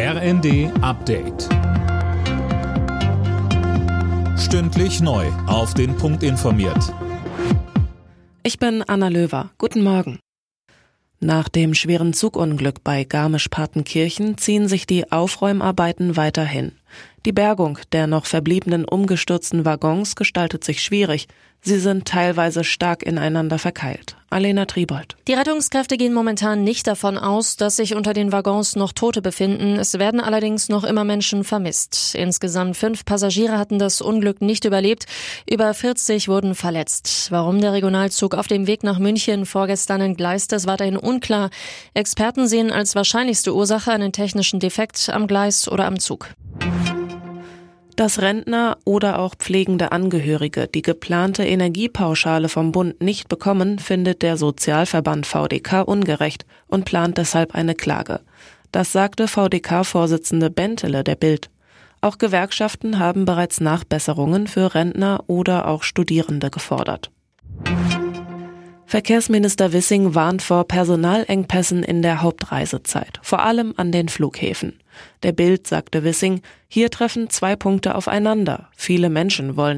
RND Update. Stündlich neu. Auf den Punkt informiert. Ich bin Anna Löwer. Guten Morgen. Nach dem schweren Zugunglück bei Garmisch-Partenkirchen ziehen sich die Aufräumarbeiten weiterhin. Die Bergung der noch verbliebenen umgestürzten Waggons gestaltet sich schwierig. Sie sind teilweise stark ineinander verkeilt. Alena Tribold. Die Rettungskräfte gehen momentan nicht davon aus, dass sich unter den Waggons noch Tote befinden. Es werden allerdings noch immer Menschen vermisst. Insgesamt fünf Passagiere hatten das Unglück nicht überlebt. Über 40 wurden verletzt. Warum der Regionalzug auf dem Weg nach München vorgestern entgleist ist, weiterhin unklar. Experten sehen als wahrscheinlichste Ursache einen technischen Defekt am Gleis oder am Zug. Dass Rentner oder auch pflegende Angehörige die geplante Energiepauschale vom Bund nicht bekommen, findet der Sozialverband VDK ungerecht und plant deshalb eine Klage. Das sagte VDK-Vorsitzende Bentele der Bild. Auch Gewerkschaften haben bereits Nachbesserungen für Rentner oder auch Studierende gefordert. Verkehrsminister Wissing warnt vor Personalengpässen in der Hauptreisezeit, vor allem an den Flughäfen. Der Bild sagte Wissing, hier treffen zwei Punkte aufeinander. Viele Menschen wollen